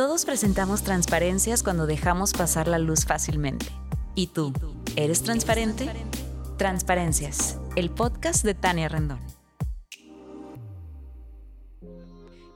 Todos presentamos transparencias cuando dejamos pasar la luz fácilmente. ¿Y tú? ¿Eres transparente? Transparencias, el podcast de Tania Rendón.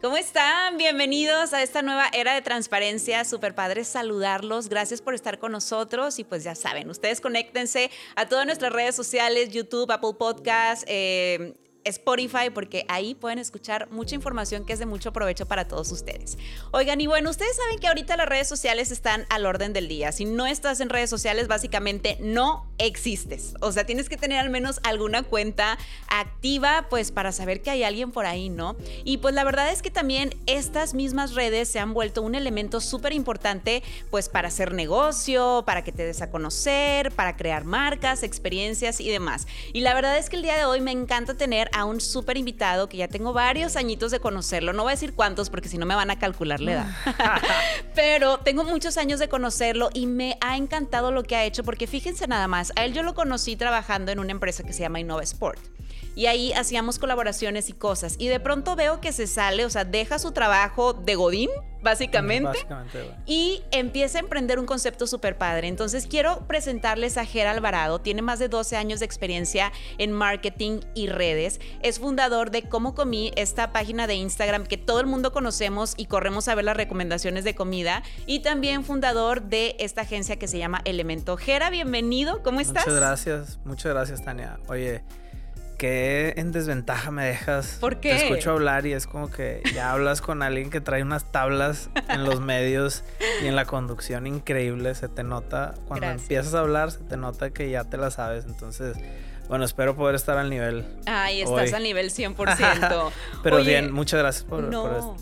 ¿Cómo están? Bienvenidos a esta nueva era de transparencia. Super padre saludarlos. Gracias por estar con nosotros. Y pues ya saben, ustedes conéctense a todas nuestras redes sociales, YouTube, Apple Podcasts, eh, Spotify porque ahí pueden escuchar mucha información que es de mucho provecho para todos ustedes. Oigan, y bueno, ustedes saben que ahorita las redes sociales están al orden del día. Si no estás en redes sociales, básicamente no existes. O sea, tienes que tener al menos alguna cuenta activa, pues para saber que hay alguien por ahí, ¿no? Y pues la verdad es que también estas mismas redes se han vuelto un elemento súper importante, pues para hacer negocio, para que te des a conocer, para crear marcas, experiencias y demás. Y la verdad es que el día de hoy me encanta tener a un súper invitado que ya tengo varios añitos de conocerlo. No voy a decir cuántos porque si no me van a calcular la edad. Pero tengo muchos años de conocerlo y me ha encantado lo que ha hecho porque fíjense nada más, a él yo lo conocí trabajando en una empresa que se llama Innova Sport y ahí hacíamos colaboraciones y cosas. Y de pronto veo que se sale, o sea, deja su trabajo de Godín, básicamente, y empieza a emprender un concepto súper padre. Entonces quiero presentarles a Ger Alvarado, tiene más de 12 años de experiencia en marketing y redes, es fundador de Cómo Comí, esta página de Instagram que todo el mundo conocemos y corremos a ver las recomendaciones de comida, y también fundador de esta agencia que se llama Elemento. Gera, bienvenido, ¿cómo estás? Muchas gracias, muchas gracias Tania. Oye, qué en desventaja me dejas. ¿Por qué? Te escucho hablar y es como que ya hablas con alguien que trae unas tablas en los medios y en la conducción increíble. Se te nota, cuando empiezas a hablar, se te nota que ya te la sabes. Entonces, bueno, espero poder estar al nivel. Ay, estás al nivel 100%. Pero bien, muchas gracias por,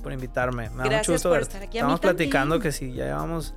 por, invitarme. Me da mucho gusto por estar aquí. Estamos platicando que sí, ya llevamos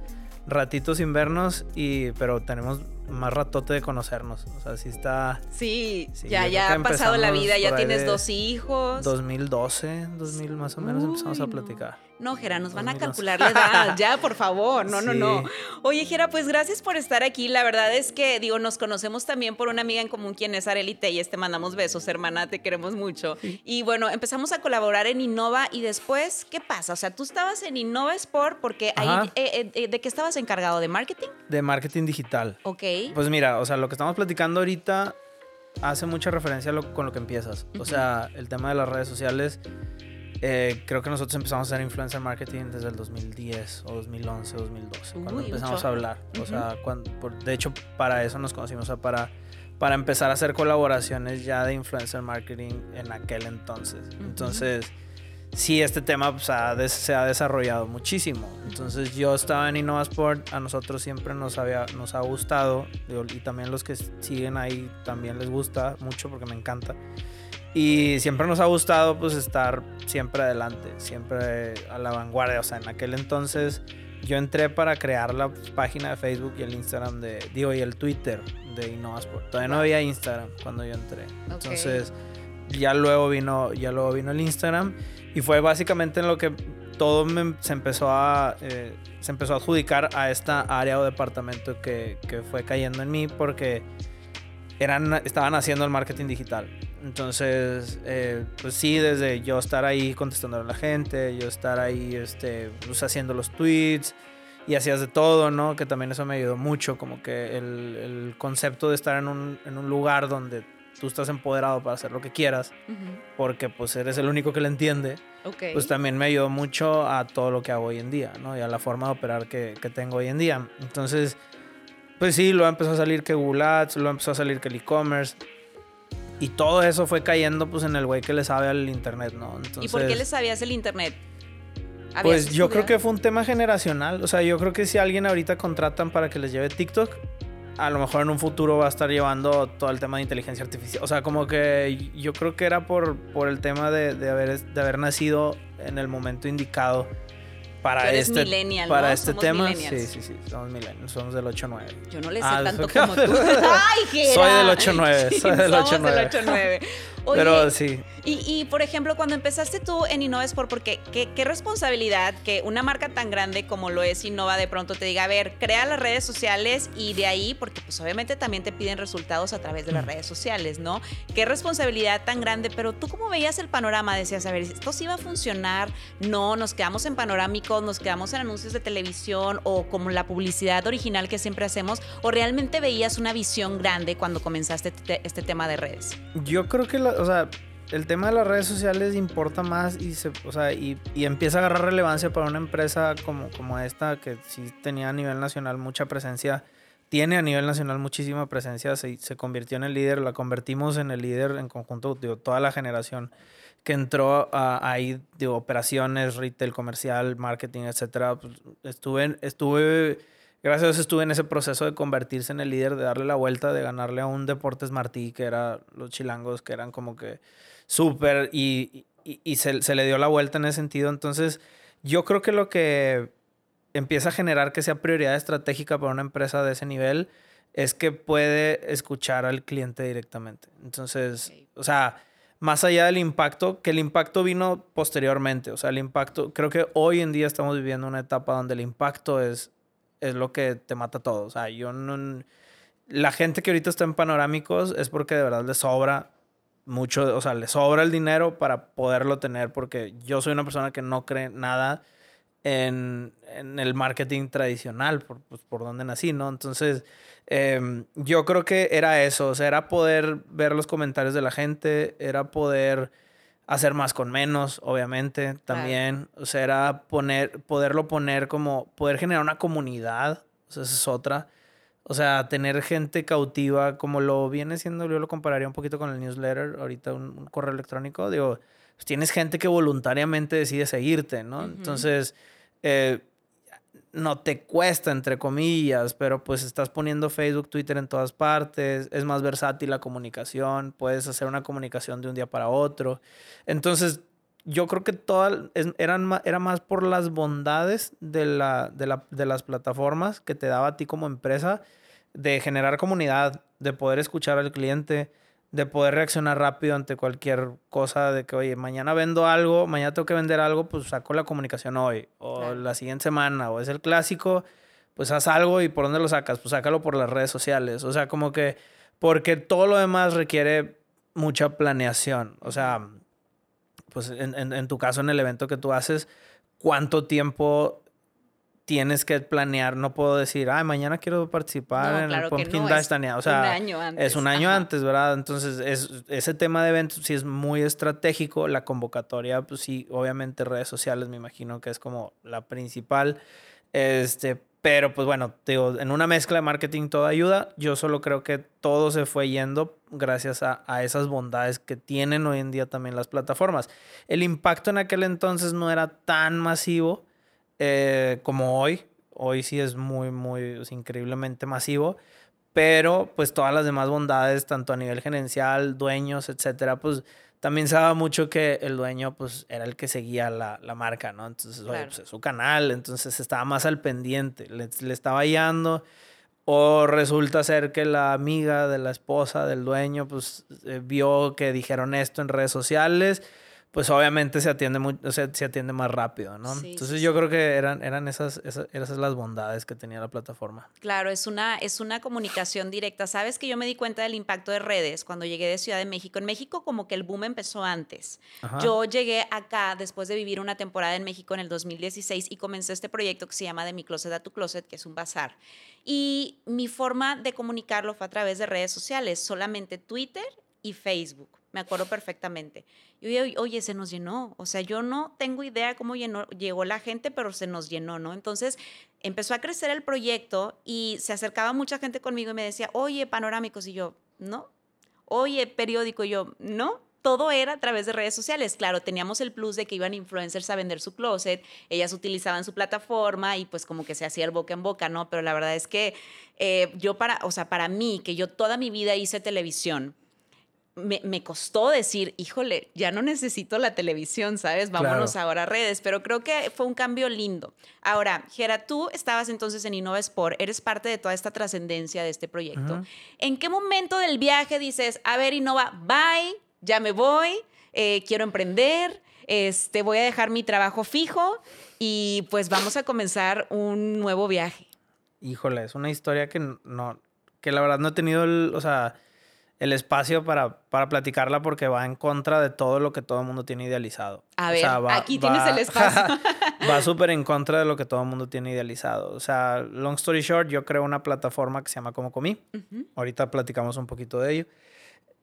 ratitos sin vernos, y, pero tenemos más ratote de conocernos. O sea, sí está. Sí, ya, ya ha pasado la vida, ya tienes dos hijos. 2012, 2000 más o menos empezamos a platicar. No, Jera, nos van a calcular la edad. ya, por favor. No, no, no. Oye, Jera, pues gracias por estar aquí. La verdad es que, digo, nos conocemos también por una amiga en común, quien es Arely y Te mandamos besos, hermana. Te queremos mucho. Y bueno, empezamos a colaborar en Innova y después, ¿qué pasa? O sea, tú estabas en Innova Sport porque ahí, eh, eh, eh, ¿de qué estabas encargado? ¿De marketing? De marketing digital. Ok. Pues mira, o sea, lo que estamos platicando ahorita hace mucha referencia con lo que empiezas. O sea, el tema de las redes sociales eh, creo que nosotros empezamos a hacer influencer marketing desde el 2010 o 2011, 2012, cuando empezamos a hablar. O sea, cuando, de hecho, para eso nos conocimos, o sea, para, para empezar a hacer colaboraciones ya de influencer marketing en aquel entonces. Entonces, sí, este tema pues, se ha desarrollado muchísimo. Entonces, yo estaba en InnovaSport, a nosotros siempre nos, había, nos ha gustado, y también los que siguen ahí también les gusta mucho porque me encanta. Y siempre nos ha gustado pues estar siempre adelante, siempre a la vanguardia. O sea, en aquel entonces yo entré para crear la página de Facebook y el Instagram de, digo, y el Twitter de InnovaSport. Todavía no había Instagram cuando yo entré. Entonces, ya luego vino, ya luego vino el Instagram y fue básicamente en lo que todo se empezó a eh, se empezó a adjudicar a esta área o departamento que, que fue cayendo en mí porque eran, estaban haciendo el marketing digital. Entonces, eh, pues sí, desde yo estar ahí contestando a la gente, yo estar ahí este, pues haciendo los tweets y hacías de todo, ¿no? Que también eso me ayudó mucho, como que el, el concepto de estar en un, en un, lugar donde tú estás empoderado para hacer lo que quieras, porque pues eres el único que lo entiende, pues también me ayudó mucho a todo lo que hago hoy en día, ¿no? Y a la forma de operar que, que tengo hoy en día. Entonces, pues sí, lo empezó a salir que Google Ads, lo empezó a salir que el e-commerce. Y todo eso fue cayendo pues en el güey que le sabe al internet, ¿no? ¿Y por qué le sabías el internet? Pues yo creo que fue un tema generacional. O sea, yo creo que si alguien ahorita contratan para que les lleve TikTok, a lo mejor en un futuro va a estar llevando todo el tema de inteligencia artificial. O sea, como que yo creo que era por, por el tema de, de haber, de haber nacido en el momento indicado para este, para este tema. Sí, sí, sí, somos millennials, somos del 8-9. Yo no le sé ah, tanto como tú. Ay, Soy del 8-9, soy del 8-9. Pero sí. Y, por ejemplo, cuando empezaste tú en Innova Sport, porque qué, qué responsabilidad que una marca tan grande como lo es Innova de pronto te diga, a ver, crea las redes sociales y de ahí, porque pues obviamente también te piden resultados a través de las redes sociales, ¿no? Qué responsabilidad tan grande, pero tú cómo veías el panorama, decías, a ver, esto sí va a funcionar, no, nos quedamos en panorámicos, nos quedamos en anuncios de televisión o como la publicidad original que siempre hacemos, o realmente veías una visión grande cuando comenzaste este, este tema de redes? Yo creo que, o sea, el tema de las redes sociales importa más y, se, o sea, y, y, empieza a agarrar relevancia para una empresa como, como esta, que sí tenía a nivel nacional mucha presencia, tiene a nivel nacional muchísima presencia, se, se convirtió en el líder, la convertimos en el líder en conjunto, digo, toda la generación que entró ahí, de operaciones, retail, comercial, marketing, etcétera. Pues, estuve, estuve gracias a Dios estuve en ese proceso de convertirse en el líder, de darle la vuelta, de ganarle a un Deportes Martí, que era los chilangos, que eran como que súper, y, y, se, se, le dio la vuelta en ese sentido. Entonces, yo creo que lo que empieza a generar que sea prioridad estratégica para una empresa de ese nivel es que puede escuchar al cliente directamente. Entonces, o sea, más allá del impacto, que el impacto vino posteriormente, o sea, el impacto, creo que hoy en día estamos viviendo una etapa donde el impacto es es lo que te mata todo. O sea, yo no... La gente que ahorita está en panorámicos es porque de verdad le sobra mucho, o sea, le sobra el dinero para poderlo tener, porque yo soy una persona que no cree nada en, en el marketing tradicional, por, pues, por donde nací, ¿no? Entonces, em, yo creo que era eso, o sea, era poder ver los comentarios de la gente, era poder hacer más con menos, obviamente, también. O sea, era poner, poderlo poner como, poder generar una comunidad, o sea, esa es otra. O sea, tener gente cautiva, como lo viene siendo, yo lo compararía un poquito con el newsletter, ahorita un, correo electrónico, digo, pues tienes gente que voluntariamente decide seguirte, ¿no? Entonces, eh, no te cuesta, entre comillas, pero pues estás poniendo Facebook, Twitter en todas partes, es más versátil la comunicación, puedes hacer una comunicación de un día para otro. Entonces, yo creo que todas eran, era más por las bondades de, la, de, la, de las plataformas que te daba a ti como empresa de generar comunidad, de poder escuchar al cliente, de poder reaccionar rápido ante cualquier cosa, de que, oye, mañana vendo algo, mañana tengo que vender algo, pues saco la comunicación hoy, o la siguiente semana, o es el clásico, pues haz algo y por dónde lo sacas, pues sácalo por las redes sociales, o sea, como que, porque todo lo demás requiere mucha planeación, o sea, pues en, en, en tu caso, en el evento que tú haces, ¿cuánto tiempo tienes que planear, no puedo decir, ay, mañana quiero participar en el Pumpkin no, Dash, O sea, un año antes. es un año antes, ¿verdad? Entonces, es, ese tema de eventos sí es muy estratégico. La convocatoria, pues sí, obviamente redes sociales me imagino que es como la principal. Este, pero pues bueno, digo, en una mezcla de marketing todo ayuda. Yo solo creo que todo se fue yendo gracias a, a esas bondades que tienen hoy en día también las plataformas. El impacto en aquel entonces no era tan masivo eh, como hoy. Hoy sí es muy, muy, increíblemente masivo. Pero pues todas las demás bondades, tanto a nivel gerencial, dueños, etcétera, pues también se daba mucho que el dueño pues era el que seguía la, la marca, ¿no? Entonces, pues, es su canal, entonces estaba más al pendiente, le, le estaba guiando. O resulta ser que la amiga de la esposa del dueño pues eh, vio que dijeron esto en redes sociales pues obviamente se atiende, muy, o sea, se atiende más rápido, ¿no? Entonces yo creo que eran, eran esas, esas, esas, las bondades que tenía la plataforma. Claro, es una, es una comunicación directa. Sabes que yo me di cuenta del impacto de redes cuando llegué de Ciudad de México. En México como que el boom empezó antes. Yo llegué acá después de vivir una temporada en México en el 2016 y comencé este proyecto que se llama De mi closet a tu closet, que es un bazar. Y mi forma de comunicarlo fue a través de redes sociales, solamente Twitter y Facebook me acuerdo perfectamente. Y oye, oye, se nos llenó. O sea, yo no tengo idea cómo llenó, llegó la gente, pero se nos llenó, ¿no? Entonces empezó a crecer el proyecto y se acercaba mucha gente conmigo y me decía, oye, panorámicos. Y yo, no. Oye, periódico. Y yo, no. Todo era a través de redes sociales. Claro, teníamos el plus de que iban influencers a vender su closet, ellas utilizaban su plataforma y pues como que se hacía el boca en boca, ¿no? Pero la verdad es que eh, yo para, o sea, para mí, que yo toda mi vida hice televisión, me, costó decir, híjole, ya no necesito la televisión, ¿sabes? Vámonos ahora a redes, pero creo que fue un cambio lindo. Ahora, Gera, tú estabas entonces en Innova Sport, eres parte de toda esta trascendencia de este proyecto. ¿En qué momento del viaje dices, a ver, Innova, bye, ya me voy, eh, quiero emprender, este, voy a dejar mi trabajo fijo y pues vamos a comenzar un nuevo viaje. Híjole, es una historia que no, que la verdad no he tenido el, o sea, el espacio para, para platicarla porque va en contra de todo lo que todo el mundo tiene idealizado. A ver, aquí tienes el espacio. va súper en contra de lo que todo el mundo tiene idealizado. O sea, long story short, yo creo una plataforma que se llama Como Comí. Ahorita platicamos un poquito de ello.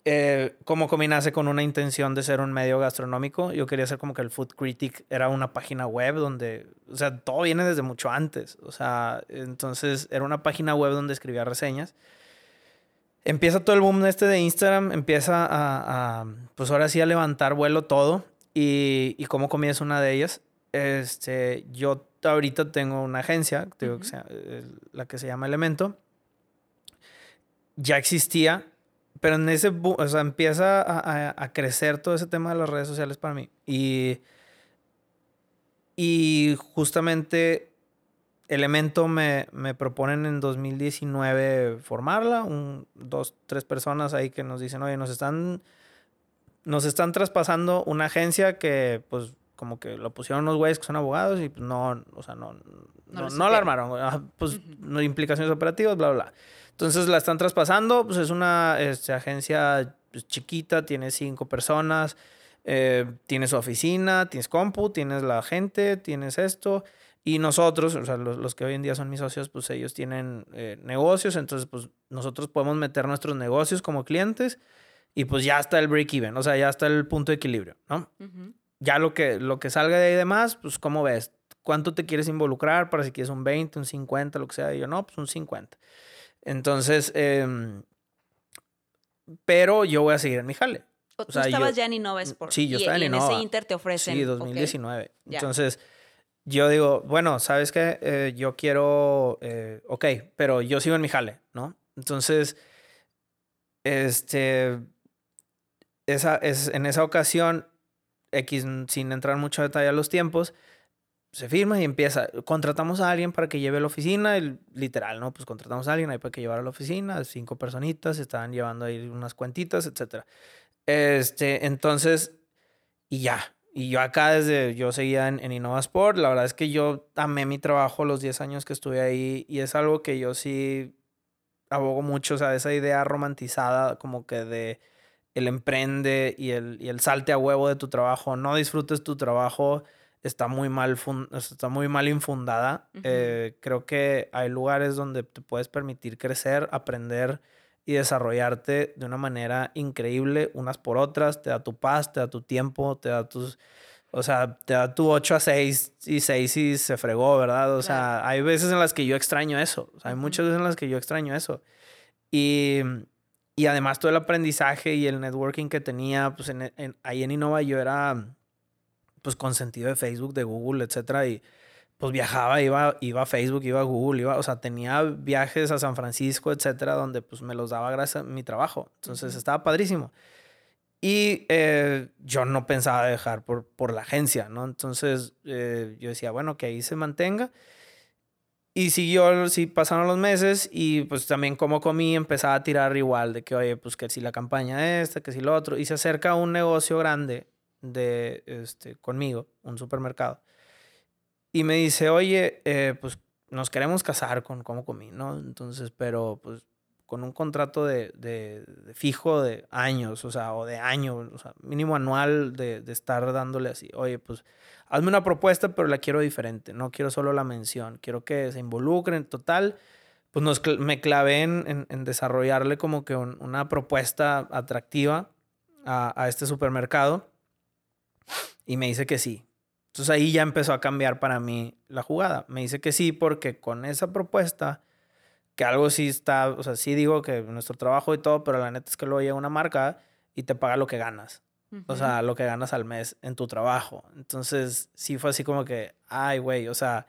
Eh, como Comí nace con una intención de ser un medio gastronómico. Yo quería ser como que el Food Critic era una página web donde, o sea, todo viene desde mucho antes. O sea, entonces era una página web donde escribía reseñas empieza todo el boom este de Instagram, empieza a, pues ahora sí a levantar vuelo todo y, y como comienza una de ellas. Este, yo ahorita tengo una agencia, digo que sea, la que se llama Elemento. Ya existía, pero en ese, o sea, empieza a, a, crecer todo ese tema de las redes sociales para mí. Y, y justamente Elemento me, me, proponen en 2019 formarla, un, dos, tres personas ahí que nos dicen, oye, nos están, nos están traspasando una agencia que pues como que lo pusieron unos güeyes que son abogados y pues no, o sea, no, no, no, la armaron, pues no hay implicaciones operativas, bla, bla, bla. Entonces la están traspasando, pues es una este, agencia pues, chiquita, tiene cinco personas, eh, tienes su oficina, tienes compu, tienes la gente, tienes esto. Y nosotros, o sea, los, que hoy en día son mis socios, pues ellos tienen eh, negocios, entonces pues nosotros podemos meter nuestros negocios como clientes y pues ya está el break-even, o sea, ya está el punto de equilibrio, ¿no? Ya lo que, lo que salga de ahí de más, pues ¿cómo ves? ¿Cuánto te quieres involucrar para si quieres un 20, un 50, lo que sea? Y yo, no, pues un 50. Entonces, em, pero yo voy a seguir en mi jale. O, tú estabas ya en Innova Sport. Sí, yo estaba en Innova. Y en ese Inter te ofrecen. Sí, 2019. Entonces yo digo, bueno, ¿sabes qué? Eh, yo quiero, eh, ok, pero yo sigo en mi jale, ¿no? Entonces, este, esa, es, en esa ocasión, X, sin entrar mucho detalle a los tiempos, se firma y empieza. Contratamos a alguien para que lleve a la oficina, literal, ¿no? Pues contratamos a alguien ahí para que llevara a la oficina, cinco personitas, estaban llevando ahí unas cuentitas, etc. Este, entonces, y ya, y yo acá desde, yo seguía en, en Innova Sport, la verdad es que yo amé mi trabajo los 10 años que estuve ahí y es algo que yo sí abogo mucho, o sea, esa idea romantizada como que de el emprende y el, y el salte a huevo de tu trabajo, no disfrutes tu trabajo, está muy mal, está muy mal infundada. Eh, creo que hay lugares donde te puedes permitir crecer, aprender y desarrollarte de una manera increíble unas por otras, te da tu paz, te da tu tiempo, te da tus, o sea, te da tu 8 a 6 y 6 y se fregó, ¿verdad? O sea, hay veces en las que yo extraño eso, hay muchas veces en las que yo extraño eso. Y, y además todo el aprendizaje y el networking que tenía, pues en, ahí en Innova yo era, pues consentido de Facebook, de Google, etcétera, y pues viajaba, iba, iba a Facebook, iba a Google, iba, o sea, tenía viajes a San Francisco, etcétera, donde pues me los daba gracias a mi trabajo. Entonces estaba padrísimo. Y eh, yo no pensaba dejar por, por la agencia, ¿no? Entonces eh, yo decía, bueno, que ahí se mantenga. Y siguió, sí, pasaron los meses y pues también como comí empezaba a tirar igual de que, oye, pues que si la campaña esta, que si lo otro. Y se acerca un negocio grande de, este, conmigo, un supermercado y me dice, oye, eh, pues nos queremos casar con cómo comí, ¿no? Entonces, pero pues con un contrato de, de, fijo de años, o sea, o de año, o sea, mínimo anual de, de, estar dándole así, oye, pues hazme una propuesta, pero la quiero diferente, no quiero solo la mención, quiero que se involucren, total, pues nos, me clavé en, en, desarrollarle como que una propuesta atractiva a, a este supermercado y me dice que sí, entonces ahí ya empezó a cambiar para mí la jugada. Me dice que sí porque con esa propuesta, que algo sí está, o sea, sí digo que nuestro trabajo y todo, pero la neta es que luego llega una marca y te paga lo que ganas. O sea, lo que ganas al mes en tu trabajo. Entonces sí fue así como que, ay, güey, o sea,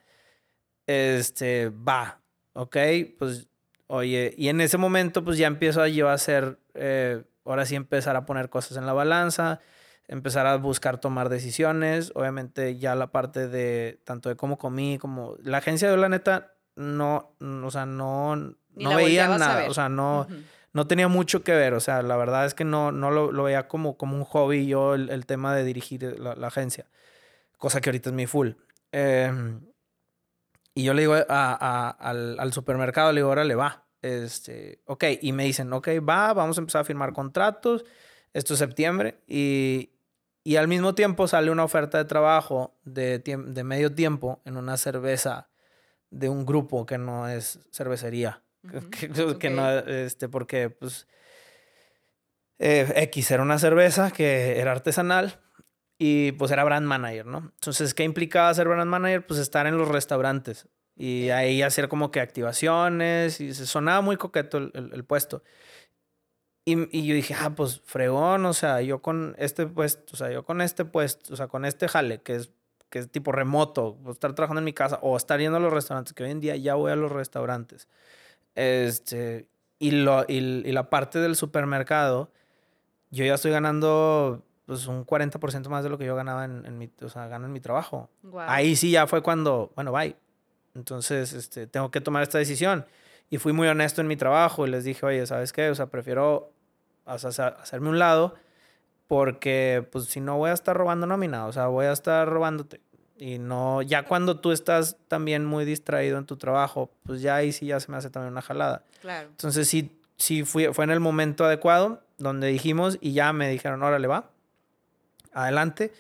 este, va, ok, pues, oye, y en ese momento pues ya empiezo yo a hacer, eh, ahora sí empezar a poner cosas en la balanza empezar a buscar tomar decisiones. Obviamente ya la parte de tanto de cómo comí como la agencia de la neta no, o sea, no, no veía nada, o sea, no, no tenía mucho que ver. O sea, la verdad es que no, no lo, lo veía como, como un hobby yo el, el tema de dirigir la, la, agencia. Cosa que ahorita es mi full. Eh, y yo le digo a, a, al, al, supermercado, le digo, órale, va. Este, ok, y me dicen, ok, va, vamos a empezar a firmar contratos. Esto es septiembre. Y, y al mismo tiempo sale una oferta de trabajo de, de medio tiempo en una cerveza de un grupo que no es cervecería. Uh -huh. que, que okay. no, este, porque, pues, eh, X era una cerveza que era artesanal y pues era brand manager, ¿no? Entonces, ¿qué implicaba ser brand manager? Pues estar en los restaurantes y ahí hacer como que activaciones y se sonaba muy coqueto el, el, el puesto. Y, y, yo dije, ah, pues fregón, o sea, yo con este puesto, o sea, yo con este puesto, o sea, con este jale, que es, que es tipo remoto, estar trabajando en mi casa o estar yendo a los restaurantes, que hoy en día ya voy a los restaurantes. Este, y, lo, y, y la parte del supermercado, yo ya estoy ganando pues un 40% más de lo que yo ganaba en, en, mi, o sea, gano en mi trabajo. Wow. Ahí sí ya fue cuando, bueno, bye. Entonces, este, tengo que tomar esta decisión. Y fui muy honesto en mi trabajo y les dije, oye, ¿sabes qué? O sea, prefiero hacerme un lado porque, pues, si no voy a estar robando nómina, o sea, voy a estar robándote. Y no, ya cuando tú estás también muy distraído en tu trabajo, pues ya ahí sí ya se me hace también una jalada. Claro. Entonces, sí, sí fui, fue en el momento adecuado donde dijimos y ya me dijeron, órale, va, adelante.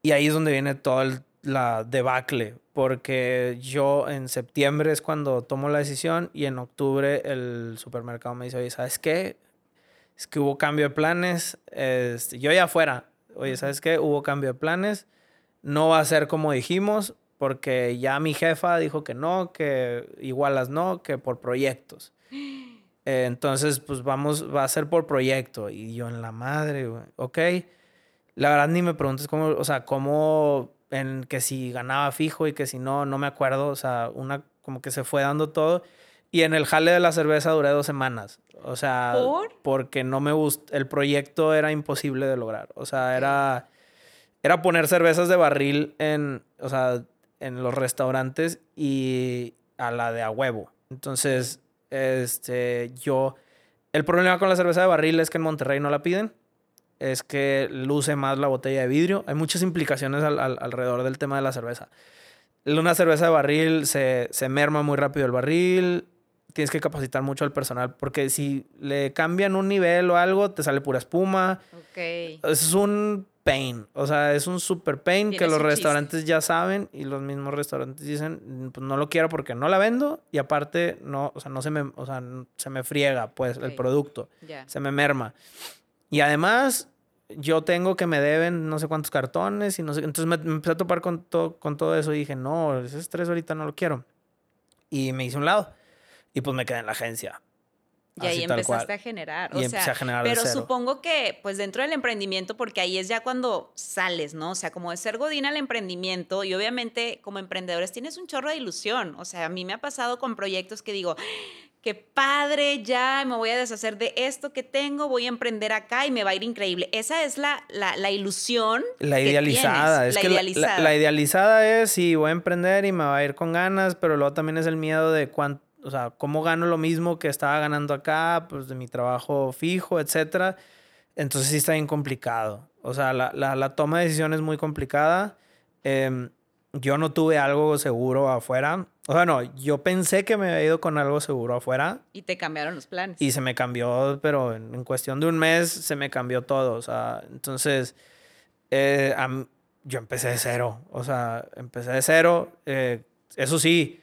Y ahí es donde viene todo el la debacle, porque yo en septiembre es cuando tomo la decisión y en octubre el supermercado me dice, oye, ¿sabes qué? Es que hubo cambio de planes, este, yo ya afuera, oye, ¿sabes qué? Hubo cambio de planes, no va a ser como dijimos, porque ya mi jefa dijo que no, que igualas no, que por proyectos. Eh, entonces, pues vamos, va a ser por proyecto. Y yo en la madre, ok. La verdad ni me preguntes cómo, o sea, cómo en que si ganaba fijo y que si no, no me acuerdo. O sea, una como que se fue dando todo. Y en el jale de la cerveza duré dos semanas. O sea, ¿Por? porque no me gustó. El proyecto era imposible de lograr. O sea, era, era poner cervezas de barril en, o sea, en los restaurantes y a la de a huevo. Entonces, este, yo. El problema con la cerveza de barril es que en Monterrey no la piden es que luce más la botella de vidrio. Hay muchas implicaciones al, al, alrededor del tema de la cerveza. Una cerveza de barril se, se, merma muy rápido el barril. Tienes que capacitar mucho al personal porque si le cambian un nivel o algo, te sale pura espuma. Okay. Es un pain. O sea, es un super pain que los restaurantes chiste. ya saben y los mismos restaurantes dicen, pues no lo quiero porque no la vendo y aparte no, o sea, no se me, o sea, se me friega pues okay. el producto. Yeah. Se me merma. Y además, yo tengo que me deben no sé cuántos cartones y no sé. Entonces me, me empecé a topar con, to, con todo eso y dije, no, ese estrés ahorita no lo quiero. Y me hice un lado. Y pues me quedé en la agencia. Y ahí empezaste a generar. O y sea, a generar pero supongo que, pues dentro del emprendimiento, porque ahí es ya cuando sales, ¿no? O sea, como de ser godina al emprendimiento, y obviamente como emprendedores tienes un chorro de ilusión. O sea, a mí me ha pasado con proyectos que digo, qué padre, ya me voy a deshacer de esto que tengo, voy a emprender acá y me va a ir increíble. Esa es la, la, la ilusión. La idealizada. Es la que idealizada. La, la, idealizada es, sí, voy a emprender y me va a ir con ganas, pero luego también es el miedo de cuánto, o sea, cómo gano lo mismo que estaba ganando acá, pues de mi trabajo fijo, etcétera. Entonces sí está bien complicado. O sea, la, la, la toma de decisiones es muy complicada. Eh, yo no tuve algo seguro afuera. O sea, no, yo pensé que me había ido con algo seguro afuera. Y te cambiaron los planes. Y se me cambió, pero en, en cuestión de un mes se me cambió todo. O sea, entonces, eh, yo empecé de cero. O sea, empecé de cero. Eh, eso sí,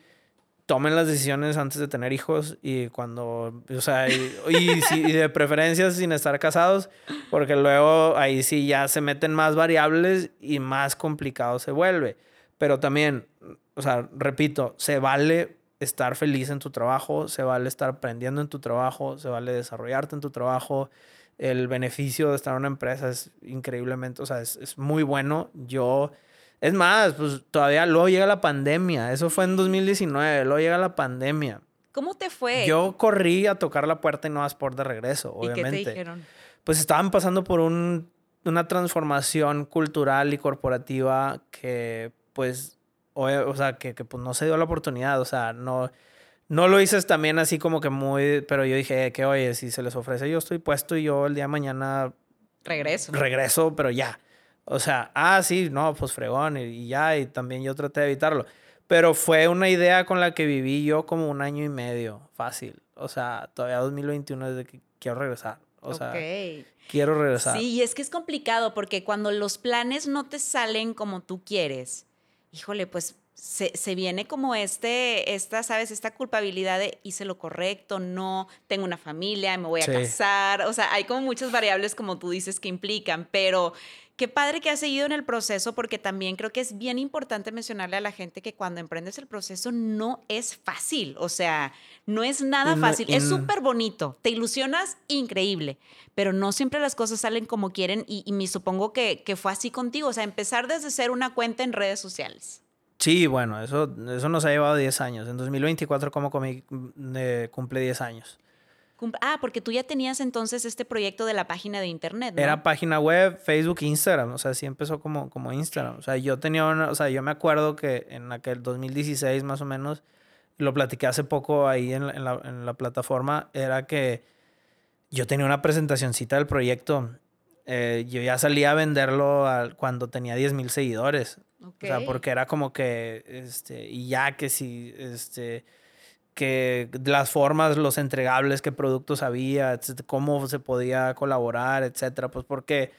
tomen las decisiones antes de tener hijos y cuando, o sea, y, y, y, de preferencia sin estar casados, porque luego ahí sí ya se meten más variables y más complicado se vuelve. Pero también, o sea, repito, se vale estar feliz en tu trabajo, se vale estar aprendiendo en tu trabajo, se vale desarrollarte en tu trabajo. El beneficio de estar en una empresa es increíblemente, o sea, es, es muy bueno. Yo, es más, pues todavía luego llega la pandemia. Eso fue en 2019, luego llega la pandemia. ¿Cómo te fue? Yo corrí a tocar la puerta y no vas por de regreso, obviamente. ¿Y qué te dijeron? Pues estaban pasando por un, una transformación cultural y corporativa que pues, o, o sea, que, que, pues no se dio la oportunidad, o sea, no, no lo hice también así como que muy, pero yo dije, que oye, si se les ofrece, yo estoy puesto y yo el día de mañana regreso. Regreso, pero ya. O sea, ah, sí, no, pues fregón y, ya, y también yo traté de evitarlo. Pero fue una idea con la que viví yo como un año y medio, fácil. O sea, todavía 2021 es de que quiero regresar. O sea, quiero regresar. Sí, y es que es complicado porque cuando los planes no te salen como tú quieres, híjole, pues se, viene como este, esta, ¿sabes? Esta culpabilidad de hice lo correcto, no, tengo una familia, me voy a casar. O sea, hay como muchas variables, como tú dices, que implican, pero qué padre que has seguido en el proceso, porque también creo que es bien importante mencionarle a la gente que cuando emprendes el proceso no es fácil. O sea, no es nada fácil. es súper bonito, te ilusionas, increíble, pero no siempre las cosas salen como quieren y, me supongo que, que fue así contigo. O sea, empezar desde ser una cuenta en redes sociales. Sí, bueno, eso, eso nos ha llevado 10 años. En 2024, como comí, mm, cumple 10 años. Ah, porque tú ya tenías entonces este proyecto de la página de internet, ¿no? Era página web, Facebook, Instagram. O sea, sí empezó como, como Instagram. O sea, yo tenía una... O sea, yo me acuerdo que en aquel 2016 más o menos, lo platiqué hace poco ahí en la, en la, plataforma, era que yo tenía una presentacioncita del proyecto. Eh, yo ya salía a venderlo cuando tenía 10 mil seguidores. O sea, porque era como que, este, y ya que si, este, que las formas, los entregables, qué productos había, cómo se podía colaborar, etcétera, pues porque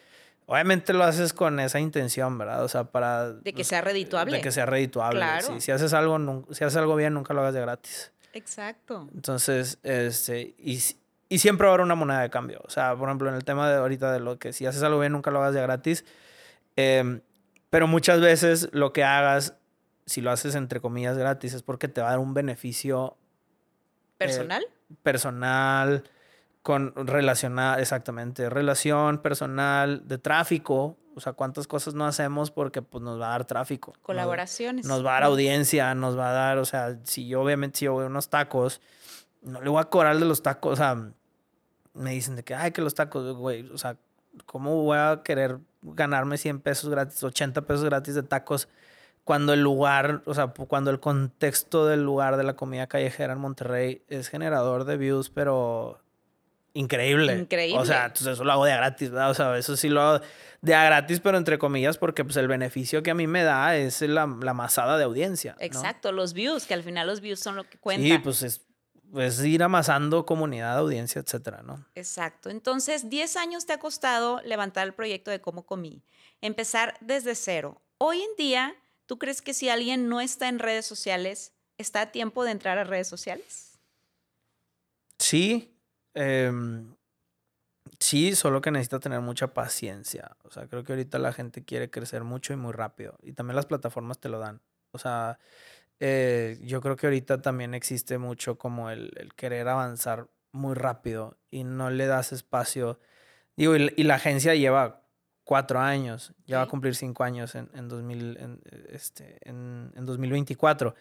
obviamente lo haces con esa intención, ¿verdad? O sea, para... De que sea redituable. De que sea redituable. Claro. Si, haces algo, si haces algo bien, nunca lo hagas de gratis. Exacto. Entonces, este, y, y siempre va a haber una moneda de cambio. O sea, por ejemplo, en el tema de ahorita de lo que si haces algo bien, nunca lo hagas de gratis. Eh, pero muchas veces lo que hagas, si lo haces entre comillas gratis, es porque te va a dar un beneficio eh, personal. personal, con relacionar, exactamente, relación personal, de tráfico. O sea, cuántas cosas no hacemos porque pues, nos va a dar tráfico. Colaboraciones. Nos, va a dar audiencia, nos va a dar, o sea, si yo obviamente si yo a unos tacos, no le voy a cobrar de los tacos, o sea, me dicen de que, ay, que los tacos, güey, o sea, ¿cómo voy a querer ganarme 100 pesos gratis, 80 pesos gratis de tacos cuando el lugar, o sea, cuando el contexto del lugar de la comida callejera en Monterrey es generador de views, pero increíble. Increíble. O sea, entonces eso lo hago de a gratis, ¿verdad? O sea, eso sí lo hago de a gratis, pero entre comillas, porque pues el beneficio que a mí me da es la, la masada de audiencia. Exacto, los views, que al final los views son lo que cuentan. Sí, pues es pues ir amasando comunidad, audiencia, etcétera, ¿no? Exacto. Entonces, 10 años te ha costado levantar el proyecto de Cómo Comí, empezar desde cero. Hoy en día, ¿tú crees que si alguien no está en redes sociales, está a tiempo de entrar a redes sociales? Sí. Em, sí, solo que necesita tener mucha paciencia. O sea, creo que ahorita la gente quiere crecer mucho y muy rápido. Y también las plataformas te lo dan. O sea, eh, yo creo que ahorita también existe mucho como el, querer avanzar muy rápido y no le das espacio. Digo, y, la agencia lleva cuatro años, ya va a cumplir cinco años en, en, 2000, en, este, en, 2024.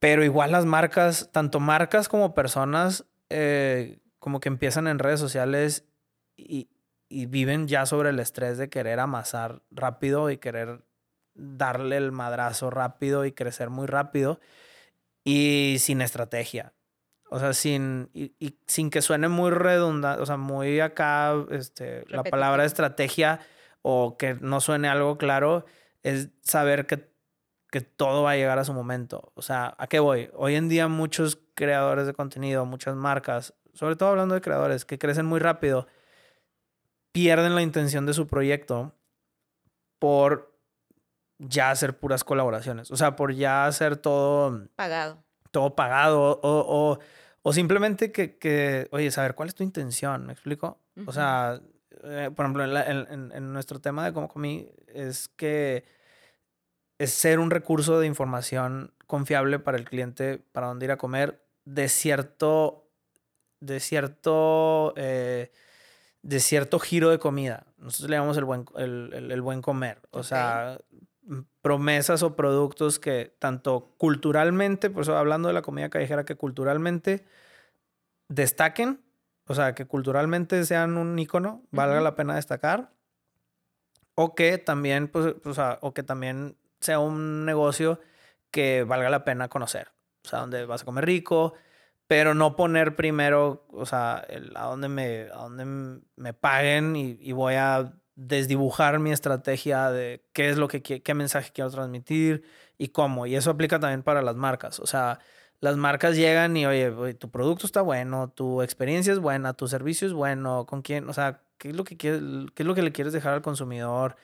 Pero igual las marcas, tanto marcas como personas, eh, como que empiezan en redes sociales y, y viven ya sobre el estrés de querer amasar rápido y querer darle el madrazo rápido y crecer muy rápido y sin estrategia. O sea, sin, y, sin que suene muy redundante, o sea, muy acá, este, la palabra estrategia o que no suene algo claro, es saber que, que todo va a llegar a su momento. O sea, ¿a qué voy? Hoy en día muchos creadores de contenido, muchas marcas, sobre todo hablando de creadores que crecen muy rápido, pierden la intención de su proyecto por ya hacer puras colaboraciones. O sea, por ya hacer todo... Pagado. Todo pagado. O, o, simplemente que, que, oye, saber cuál es tu intención, ¿me explico? O sea, eh, por ejemplo, en, en, nuestro tema de cómo comí, es que es ser un recurso de información confiable para el cliente, para dónde ir a comer, de cierto, de cierto, eh, de cierto giro de comida. Nosotros le llamamos el buen, el, el, buen comer. O sea, promesas o productos que tanto culturalmente, por eso hablando de la comida callejera, que culturalmente destaquen, o sea, que culturalmente sean un icono, valga la pena destacar, o que también, pues, o, sea, o que también sea un negocio que valga la pena conocer. o sea, donde vas a comer rico, pero no poner primero, o sea, el, a dónde me, a dónde me paguen y, y, voy a desdibujar mi estrategia de qué es lo que qué mensaje quiero transmitir y cómo. Y eso aplica también para las marcas. O sea, las marcas llegan y, oye, tu producto está bueno, tu experiencia es buena, tu servicio es bueno, con quién, o sea, qué es lo que, quieres, qué es lo que le quieres dejar al consumidor.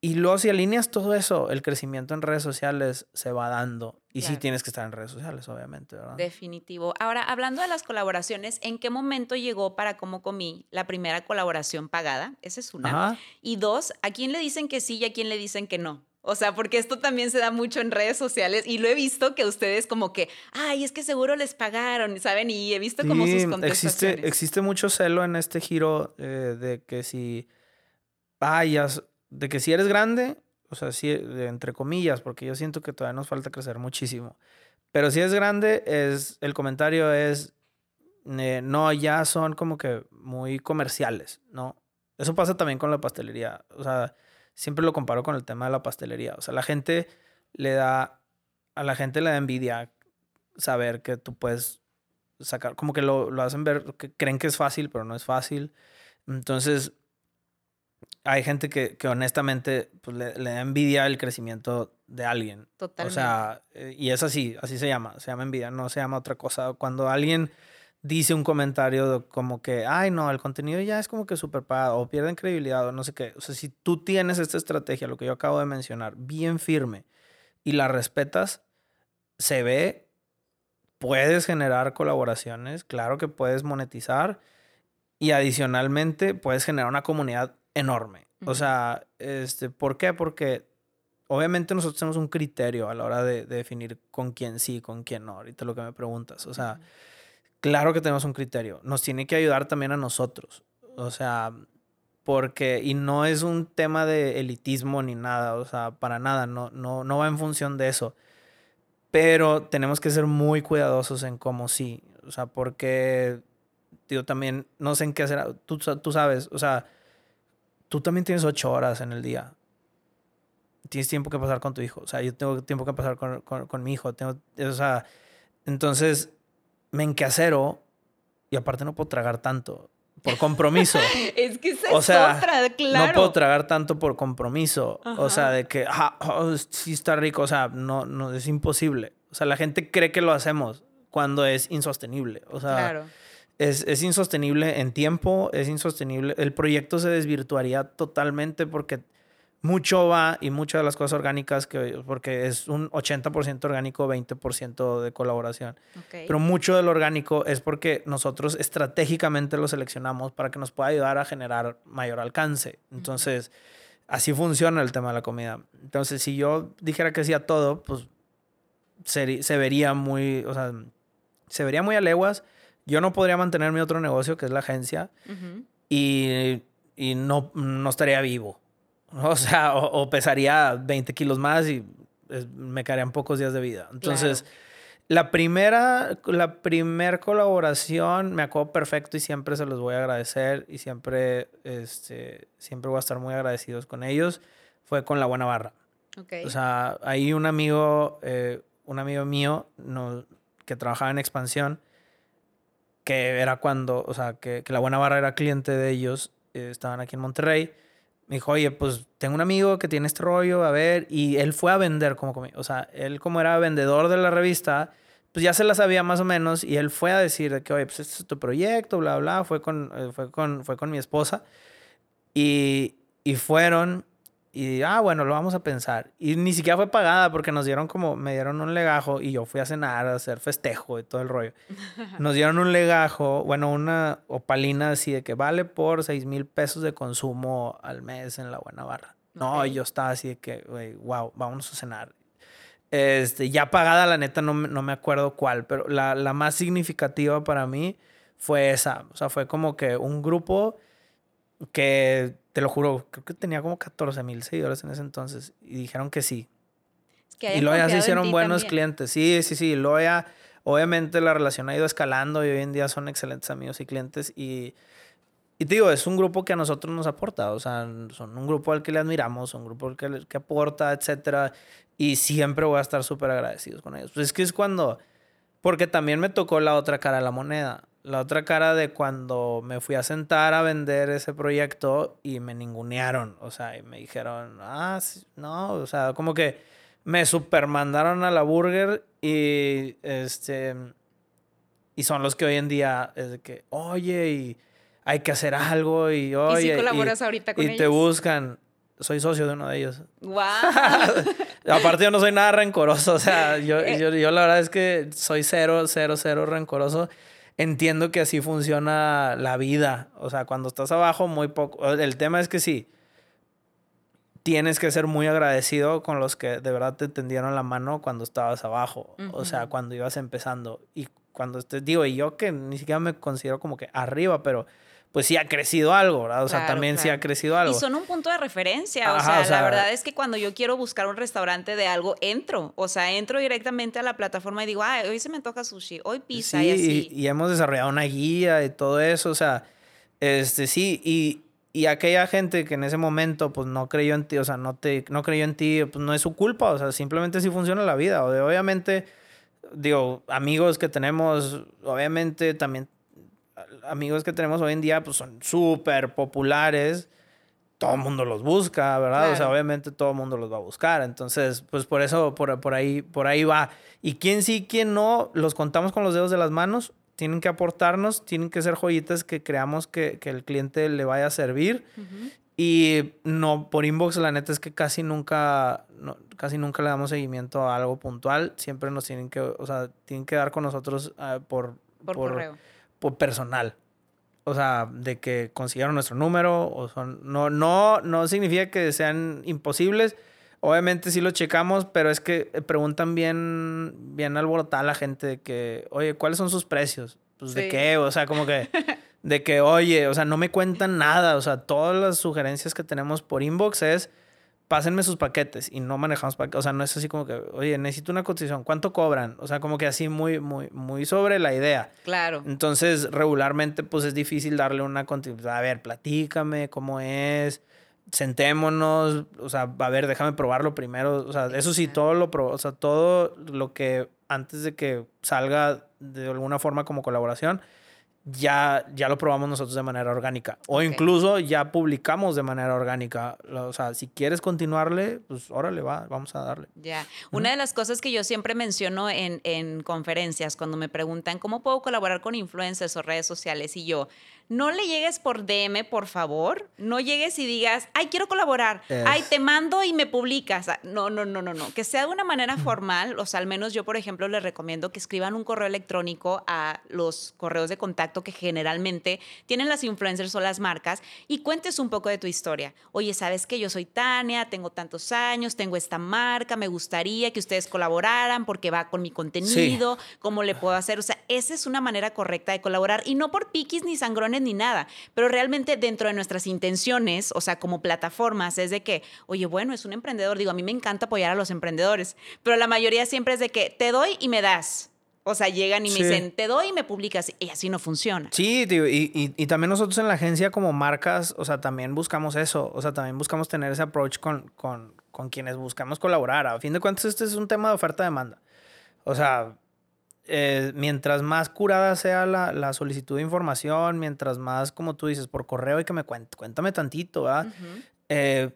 Y luego si alineas todo eso, el crecimiento en redes sociales se va dando. Y sí tienes que estar en redes sociales, obviamente, ¿verdad? Definitivo. Ahora, hablando de las colaboraciones, ¿en qué momento llegó para Cómo Comí la primera colaboración pagada? Esa es una. Y dos, ¿a quién le dicen que sí y a quién le dicen que no? O sea, porque esto también se da mucho en redes sociales y lo he visto que ustedes como que, ay, es que seguro les pagaron, ¿saben? Y he visto como sus contestaciones. Existe, existe mucho celo en este giro eh, de que si vayas, de que si eres grande, o sea, si, entre comillas, porque yo siento que todavía nos falta crecer muchísimo. Pero si es grande, es, el comentario es, eh, no, ya son como que muy comerciales, ¿no? Eso pasa también con la pastelería. O sea, siempre lo comparo con el tema de la pastelería. O sea, la gente le da, a la gente le da envidia saber que tú puedes sacar, como que lo, lo hacen ver, que creen que es fácil, pero no es fácil. Entonces, hay gente que, que honestamente pues, le, le, da envidia el crecimiento de alguien. Totalmente. O sea, y es así, así se llama, se llama envidia, no se llama otra cosa. Cuando alguien dice un comentario como que, ay, no, el contenido ya es como que súper pagado o pierden credibilidad o no sé qué. O sea, si tú tienes esta estrategia, lo que yo acabo de mencionar, bien firme y la respetas, se ve, puedes generar colaboraciones, claro que puedes monetizar y adicionalmente puedes generar una comunidad enorme. O sea, este, ¿por qué? Porque obviamente nosotros tenemos un criterio a la hora de, definir con quién sí, con quién no. Ahorita lo que me preguntas. O sea, claro que tenemos un criterio. Nos tiene que ayudar también a nosotros. O sea, porque, y no es un tema de elitismo ni nada, o sea, para nada, no, no, no va en función de eso. Pero tenemos que ser muy cuidadosos en cómo sí. O sea, porque, digo, también no sé en qué hacer. Tú, tú sabes, o sea, tú también tienes ocho horas en el día. Tienes tiempo que pasar con tu hijo. O sea, yo tengo tiempo que pasar con, con, con mi hijo. Tengo, o sea, entonces me enquacero y aparte no puedo tragar tanto por compromiso. es que esa o sea, otra, claro. No puedo tragar tanto por compromiso. O sea, de que, ah, oh, sí está rico. O sea, no, no, es imposible. O sea, la gente cree que lo hacemos cuando es insostenible. O sea, claro. Es, es insostenible en tiempo, es insostenible. El proyecto se desvirtuaría totalmente porque mucho va y muchas de las cosas orgánicas, que, porque es un 80% orgánico, 20% de colaboración. Pero mucho del orgánico es porque nosotros estratégicamente lo seleccionamos para que nos pueda ayudar a generar mayor alcance. Entonces, así funciona el tema de la comida. Entonces, si yo dijera que sí a todo, pues se, se vería muy, o sea, se vería muy a leguas. Yo no podría mantener mi otro negocio, que es la agencia, y, y no, no estaría vivo. O sea, o, pesaría 20 kilos más y me quedarían pocos días de vida. Entonces, la primera, la primer colaboración me acuerdo perfecto y siempre se los voy a agradecer y siempre, este, siempre voy a estar muy agradecidos con ellos. Fue con La Buena Barra. Okay. O sea, ahí un amigo, eh, un amigo mío no, que trabajaba en expansión, que era cuando, o sea, que, que La Buena Barra era cliente de ellos, eh, estaban aquí en Monterrey. Me dijo, oye, pues tengo un amigo que tiene este rollo, a ver, y él fue a vender como O sea, él como era vendedor de la revista, pues ya se la sabía más o menos y él fue a decir que, oye, pues este es tu proyecto, bla, bla, fue con, eh, fue con, fue con mi esposa y, y fueron y, ah, bueno, lo vamos a pensar. Y ni siquiera fue pagada porque nos dieron como, me dieron un legajo y yo fui a cenar, a hacer festejo y todo el rollo. Nos dieron un legajo, bueno, una opalina así de que vale por 6 mil pesos de consumo al mes en la buena barra. No, yo estaba así de que, wow, vámonos a cenar. Este, ya pagada, la neta, no, no me acuerdo cuál, pero la, la más significativa para mí fue esa. O sea, fue como que un grupo que te lo juro, creo que tenía como 14 mil seguidores en ese entonces y dijeron que sí. y luego ya se hicieron buenos clientes. Sí, sí, sí. Luego ya, obviamente la relación ha ido escalando y hoy en día son excelentes amigos y clientes y y te digo, es un grupo que a nosotros nos aporta, o sea, son un grupo al que le admiramos, un grupo al que, que aporta, etcétera, y siempre voy a estar súper agradecidos con ellos. Pues es que es cuando, porque también me tocó la otra cara de la moneda, la otra cara de cuando me fui a sentar a vender ese proyecto y me ningunearon, o sea, y me dijeron, ah, no, o sea, como que me supermandaron a la burger y este, y son los que hoy en día es de que, oye, y hay que hacer algo y oye. ¿Y si colaboras ahorita con y te buscan. Soy socio de uno de ellos. ¡Wow! Aparte, yo no soy nada rencoroso. O sea, yo, Eh. yo, yo la verdad es que soy cero, cero, cero rencoroso. Entiendo que así funciona la vida. O sea, cuando estás abajo, muy poco. El tema es que sí. Tienes que ser muy agradecido con los que de verdad te tendieron la mano cuando estabas abajo. O sea, cuando ibas empezando. Y cuando te digo, y yo que ni siquiera me considero como que arriba, pero pues sí ha crecido algo, ¿verdad? O sea, Claro, también sí claro. ha crecido algo. Y son un punto de referencia. o, Ajá, sea, o sea- la verdad es que cuando yo quiero buscar un restaurante de algo, entro. O sea, entro directamente a la plataforma y digo, ah, hoy se me antoja sushi, hoy pizza y así. y, y hemos desarrollado una guía y todo eso, o sea, este sí, y, y aquella gente que en ese momento pues no creyó en ti, o sea, no te no creyó en ti, pues no es su culpa, o sea, simplemente así funciona la vida, o de- obviamente digo, amigos que tenemos, obviamente también amigos que tenemos hoy en día pues son súper populares. Todo el mundo los busca, ¿verdad? O sea, obviamente todo el mundo los va a buscar. Entonces, pues por eso, por, por ahí, por ahí va. Y quién sí, quién no, los contamos con los dedos de las manos. Tienen que aportarnos, tienen que ser joyitas que creamos que, que el cliente le vaya a servir. Y no, por inbox, la neta es que casi nunca, no, casi nunca le damos seguimiento a algo puntual. Siempre nos tienen que, o sea, tienen que dar con nosotros ah, por, Por, correo. Personal. O sea, de que consiguieron nuestro número o son no no no significa que sean imposibles. Obviamente sí lo checamos, pero es que preguntan bien bien alborotada la gente de que, "Oye, ¿cuáles son sus precios?" Pues de qué, o sea, como que de que, "Oye, o sea, no me cuentan nada", o sea, todas las sugerencias que tenemos por inbox es pásenme sus paquetes y no manejamos paquetes. O sea, no es así como que, oye, necesito una cotización, ¿cuánto cobran? O sea, como que así muy, muy, muy sobre la idea. Claro. Entonces, regularmente, pues es difícil darle una continuidad. A ver, platícame cómo es, sentémonos, o sea, a ver, déjame probarlo primero. O sea, eso sí, todo lo pro, o sea, todo lo que antes de que salga de alguna forma como colaboración, ya, ya lo probamos nosotros de manera orgánica. O incluso ya publicamos de manera orgánica. O sea, si quieres continuarle, pues órale, va, vamos a darle. Ya. Una de las cosas que yo siempre menciono en, en conferencias, cuando me preguntan cómo puedo colaborar con influencers o redes sociales, y yo, no le llegues por DM, por favor. No llegues y digas, ay, quiero colaborar. Es- Ay, te mando y me publicas. Ah, No, no, no, no, no. Que sea de una manera formal. O sea, al menos yo, por ejemplo, les recomiendo que escriban un correo electrónico a los correos de contacto que generalmente tienen las influencers o las marcas y cuentes un poco de tu historia. Oye, ¿sabes que Yo soy Tania, tengo tantos años, tengo esta marca, me gustaría que ustedes colaboraran porque va con mi contenido, cómo le puedo hacer. O sea, esa es una manera correcta de colaborar y no por piquis ni sangrones ni nada, pero realmente dentro de nuestras intenciones, o sea, como plataformas, es de que, oye, bueno, es un emprendedor. Digo, a mí me encanta apoyar a los emprendedores, pero la mayoría siempre es de que te doy y me das. O sea, llegan y me Sí. dicen, te doy y me publicas. Y así no funciona. Sí, tío, y, y, y también nosotros en la agencia como marcas, o sea, también buscamos eso, o sea, también buscamos tener ese approach con, con, con quienes buscamos colaborar. A fin de cuentas, este es un tema de oferta-demanda. O sea, eh, mientras más curada sea la, la solicitud de información, mientras más, como tú dices, por correo y que me cuente, cuéntame tantito, ¿verdad? Eh,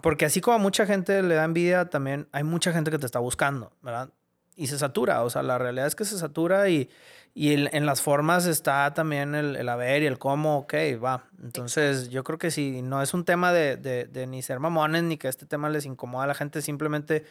porque así como a mucha gente le da envidia, también hay mucha gente que te está buscando, ¿verdad? Y se satura, o sea, la realidad es que se satura y, y el- en las formas está también el, el haber y el cómo, ok, va. Entonces, yo creo que si no es un tema de, de- de ni ser mamones ni que este tema les incomoda a la gente, simplemente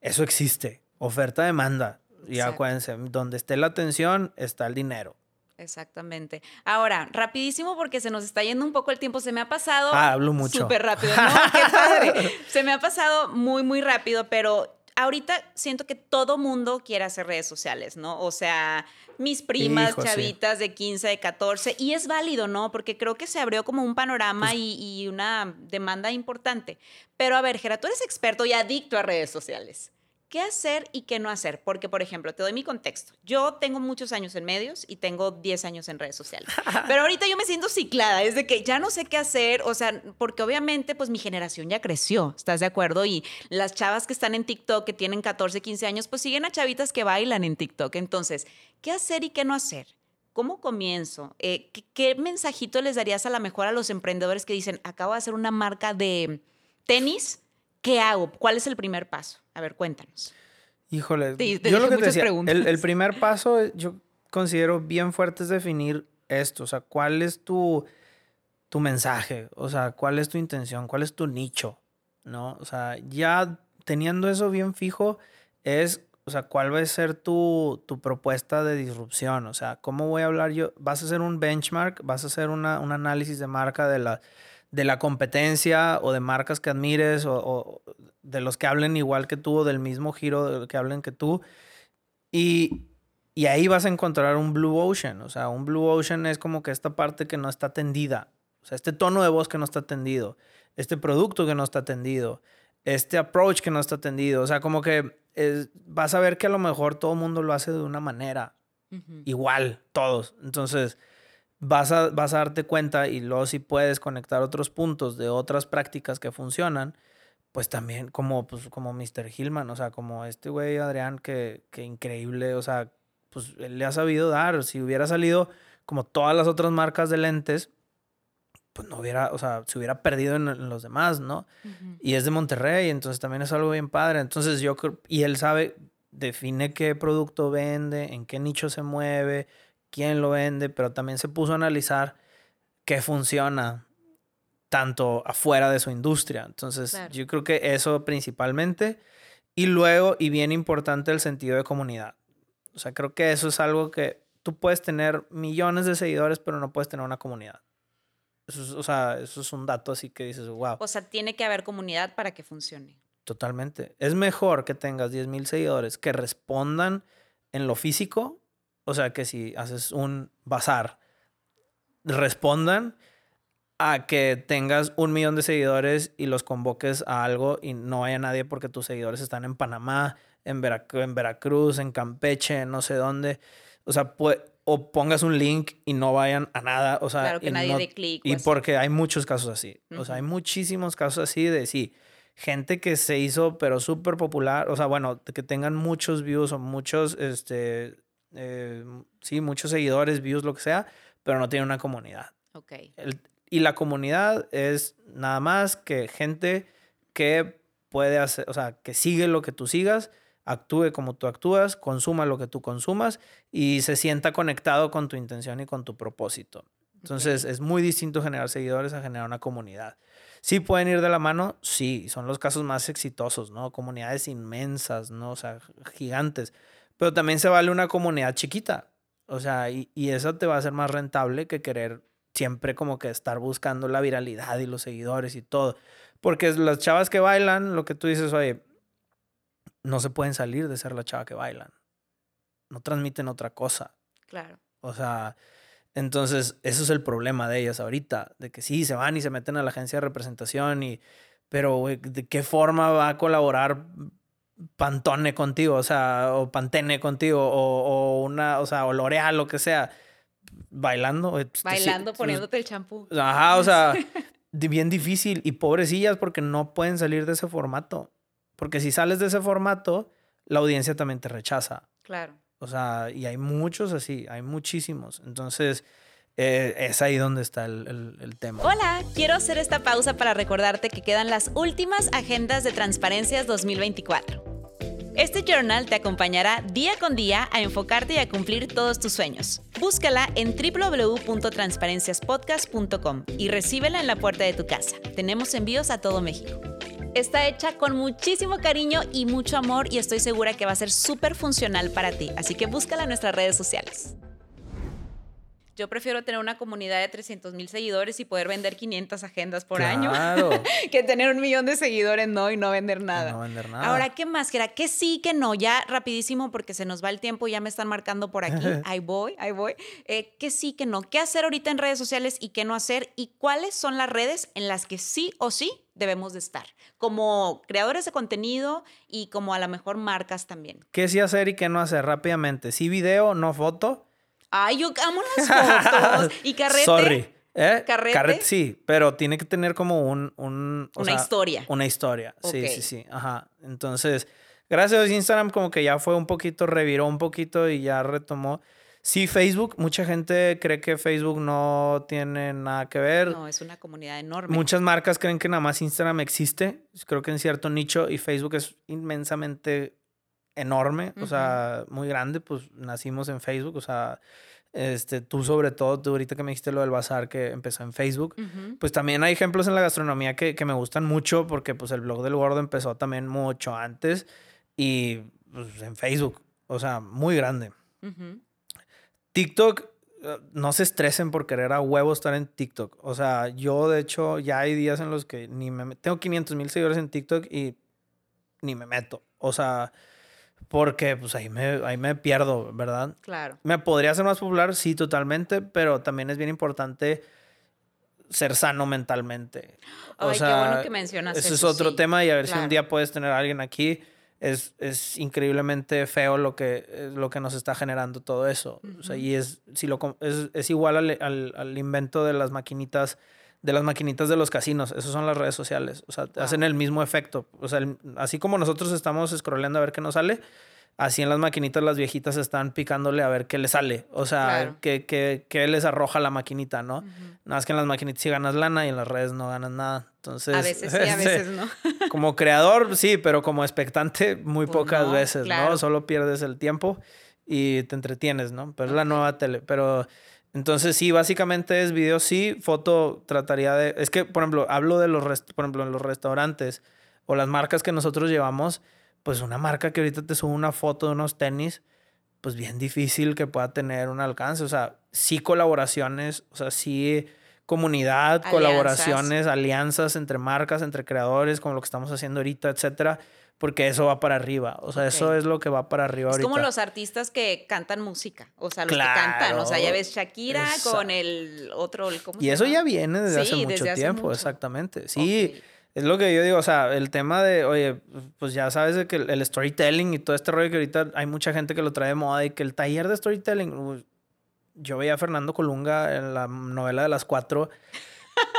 eso existe, oferta-demanda. Y Exacto. acuérdense, donde esté la atención está el dinero. Exactamente. Ahora, rapidísimo porque se nos está yendo un poco el tiempo. Se me ha pasado. Ah, hablo mucho. Súper rápido. No, qué padre. Se me ha pasado muy, muy rápido, pero ahorita siento que todo mundo quiere hacer redes sociales, ¿no? O sea, mis primas, Hijo, sí. chavitas de 15, de 14, y es válido, ¿no? Porque creo que se abrió como un panorama Pues y, y una demanda importante. Pero a ver, Gera, tú eres experto y adicto a redes sociales. ¿Qué hacer y qué no hacer? Porque, por ejemplo, te doy mi contexto. Yo tengo muchos años en medios y tengo 10 años en redes sociales. Pero ahorita yo me siento ciclada, es de que ya no sé qué hacer, o sea, porque obviamente pues mi generación ya creció, ¿estás de acuerdo? Y las chavas que están en TikTok, que tienen 14, 15 años, pues siguen a chavitas que bailan en TikTok. Entonces, ¿qué hacer y qué no hacer? ¿Cómo comienzo? Eh, ¿qué, ¿Qué mensajito les darías a la mejor a los emprendedores que dicen, acabo de hacer una marca de tenis? ¿Qué hago? ¿Cuál es el primer paso? A ver, cuéntanos. Híjole, Te- te yo lo que te decía, el, el primer paso eh, yo considero bien fuerte es definir esto, o sea, cuál es tu, tu mensaje, o sea, cuál es tu intención, cuál es tu nicho, ¿no? O sea, ya teniendo eso bien fijo, es, o sea, cuál va a ser tu, tu propuesta de disrupción, o sea, cómo voy a hablar yo, vas a hacer un benchmark, vas a hacer una, un análisis de marca de la, de la competencia o de marcas que admires o, o de los que hablen igual que tú o del mismo giro que hablen que tú. Y, y ahí vas a encontrar un blue ocean. O sea, un blue ocean es como que esta parte que no está atendida. O sea, este tono de voz que no está atendido. Este producto que no está atendido. Este approach que no está atendido. O sea, como que es- vas a ver que a lo mejor todo el mundo lo hace de una manera igual, todos. Entonces, vas a, vas a darte cuenta y luego si puedes conectar otros puntos de otras prácticas que funcionan, pues también como, pues, como Mr. Hillman, o sea, como este güey Adrián, que, que increíble, o sea, pues él le ha sabido dar. Si hubiera salido como todas las otras marcas de lentes, pues no hubiera, o sea, se hubiera perdido en, en los demás, ¿no? Y es de Monterrey, entonces también es algo bien padre. Entonces yo creo, y él sabe, define qué producto vende, en qué nicho se mueve, quién lo vende, pero también se puso a analizar qué funciona tanto afuera de su industria. Entonces Claro. yo creo que eso principalmente. Y luego, y bien importante, el sentido de comunidad. O sea, creo que eso es algo que tú puedes tener millones de seguidores, pero no puedes tener una comunidad. Eso es, o sea, eso es un dato así que dices, wow. O sea, tiene que haber comunidad para que funcione. Totalmente. Es mejor que tengas 10 mil seguidores que respondan en lo físico. O sea, que si haces un bazar, respondan a que tengas un millón de seguidores y los convoques a algo y no haya nadie porque tus seguidores están en Panamá, en, Verac- en Veracruz, en Campeche, no sé dónde. O sea, o pongas un link y no vayan a nada. O sea, Claro, que y nadie no- Y así. porque hay muchos casos así. O sea, hay muchísimos casos así de sí. Gente que se hizo, pero súper popular. O sea, bueno, que tengan muchos views o muchos, este, eh, sí, muchos seguidores, views, lo que sea, pero no tienen una comunidad. Ok. El- y la comunidad es nada más que gente que puede hacer, o sea, que sigue lo que tú sigas, actúe como tú actúas, consuma lo que tú consumas y se sienta conectado con tu intención y con tu propósito. Entonces es muy distinto generar seguidores a generar una comunidad. Sí pueden ir de la mano, sí, son los casos más exitosos, ¿no? Comunidades inmensas, ¿no? O sea, gigantes. Pero también se vale una comunidad chiquita. O sea, y, y eso te va a ser más rentable que querer siempre como que estar buscando la viralidad y los seguidores y todo. Porque las chavas que bailan, lo que tú dices, oye, no se pueden salir de ser la chava que bailan. No transmiten otra cosa. Claro. O sea, entonces eso es el problema de ellas ahorita, de que sí, se van y se meten a la agencia de representación y, pero, güey, ¿de qué forma va a colaborar Pantone contigo? O sea, o Pantene contigo, o, o una, o sea, o L'Oreal, lo que sea, bailando. güey, pues, Bailando, pues, poniéndote el champú. Ajá, o sea, bien difícil y pobrecillas porque no pueden salir de ese formato. Porque si sales de ese formato, la audiencia también te rechaza. Claro. O sea, y hay muchos así, hay muchísimos. Entonces, eh, es ahí donde está el, el- el tema. Hola, quiero hacer esta pausa para recordarte que quedan las últimas agendas de Transparencias 2024. Este journal te acompañará día con día a enfocarte y a cumplir todos tus sueños. Búscala en www.transparenciaspodcast.com y recíbela en la puerta de tu casa. Tenemos envíos a todo México. Está hecha con muchísimo cariño y mucho amor y estoy segura que va a ser súper funcional para ti, así que búscala en nuestras redes sociales. Yo prefiero tener una comunidad de 300 mil seguidores y poder vender 500 agendas por año que tener un millón de seguidores, no, y no vender nada. No vender nada. Ahora, ¿qué más, Gera? ¿Qué sí, que no? Ya rapidísimo porque se nos va el tiempo, ya me están marcando por aquí. ahí voy, ahí voy. Eh, ¿Qué sí, que no? ¿Qué hacer ahorita en redes sociales y qué no hacer? ¿Y cuáles son las redes en las que sí o sí debemos de estar? Como creadores de contenido y como a lo mejor marcas también. ¿Qué sí hacer y qué no hacer? Rápidamente. Sí video, no foto. Ay, yo amo las fotos. ¿Y carrete? Sorry. ¿Eh? ¿Carrete? sí, pero tiene que tener como un... una historia. Una historia, sí, sí, sí. Ajá. Entonces, gracias a Instagram como que ya fue un poquito, reviró un poquito y ya retomó. Sí, Facebook, mucha gente cree que Facebook no tiene nada que ver. No, es una comunidad enorme. Muchas marcas creen que nada más Instagram existe, creo que en cierto nicho, y Facebook es inmensamente enorme, o sea, muy grande, pues nacimos en Facebook, o sea, este, tú sobre todo, tú ahorita que me dijiste lo del bazar que empezó en Facebook, pues también hay ejemplos en la gastronomía que, que, me gustan mucho porque pues el blog del gordo empezó también mucho antes y pues, en Facebook, o sea, muy grande. TikTok, eh, no se estresen por querer a huevo estar en TikTok. O sea, yo de hecho ya hay días en los que ni me... Tengo 500 mil seguidores en TikTok y ni me meto. O sea, porque pues ahí me, ahí me pierdo, ¿verdad? Claro. ¿Me podría ser más popular? Sí, totalmente, pero también es bien importante ser sano mentalmente. O Ay, qué bueno que mencionas eso. es otro tema y a ver si un día puedes tener a alguien aquí. Es, es increíblemente feo lo que, lo que nos está generando todo eso. O sea, y es, si lo, es, es igual al, al, al invento de las maquinitas de las maquinitas de los casinos. Esas son las redes sociales. O sea, hacen el mismo efecto. O sea, así como nosotros estamos scrolleando a ver qué nos sale, así en las maquinitas las viejitas están picándole a ver qué les sale. O sea, qué, qué, les arroja la maquinita, ¿no? Nada más que en las maquinitas sí ganas lana y en las redes no ganas nada. Entonces, a veces sí, a veces no. como creador, sí, pero como expectante, muy pues pocas veces, ¿no? Solo pierdes el tiempo y te entretienes, ¿no? Pero es la nueva tele. Pero entonces, sí, básicamente es video, sí, foto trataría de... Es que, por ejemplo, hablo de los, por ejemplo, en los restaurantes o las marcas que nosotros llevamos, pues una marca que ahorita te sube una foto de unos tenis, pues bien difícil que pueda tener un alcance. O sea, sí colaboraciones, o sea, sí comunidad, colaboraciones, alianzas entre marcas, entre creadores, como lo que estamos haciendo ahorita, etcétera porque eso va para arriba. O sea, eso es lo que va para arriba es ahorita. como los artistas que cantan música. O sea, los que cantan. O sea, ya ves Shakira con el otro. ¿cómo y eso ya viene desde hace mucho tiempo, exactamente. Sí. Es lo que yo digo, o sea, el tema de, oye, pues ya sabes de que el, storytelling y todo este rollo que ahorita hay mucha gente que lo trae de moda y que el taller de storytelling, yo veía a Fernando Colunga en la novela de las cuatro.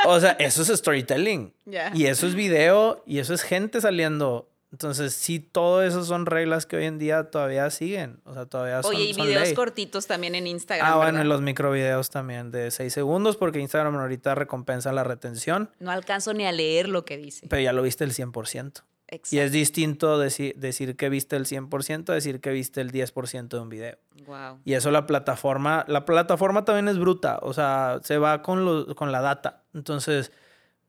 O sea, eso es storytelling. Y eso es video y eso es gente saliendo entonces, sí, todo eso son reglas que hoy en día todavía siguen. O sea, todavía son. Oye, y videos cortitos también en Instagram. Ah, bueno, y los microvideos también de 6 segundos, porque Instagram ahorita recompensa la retención. No alcanzo ni a leer lo que dice. Pero ya lo viste el 100%. Exacto. Y es distinto decir, decir que viste el 100% a decir que viste el 10% de un video. Wow. Y eso la plataforma, la plataforma también es bruta, o sea, se va con, con la data. Entonces,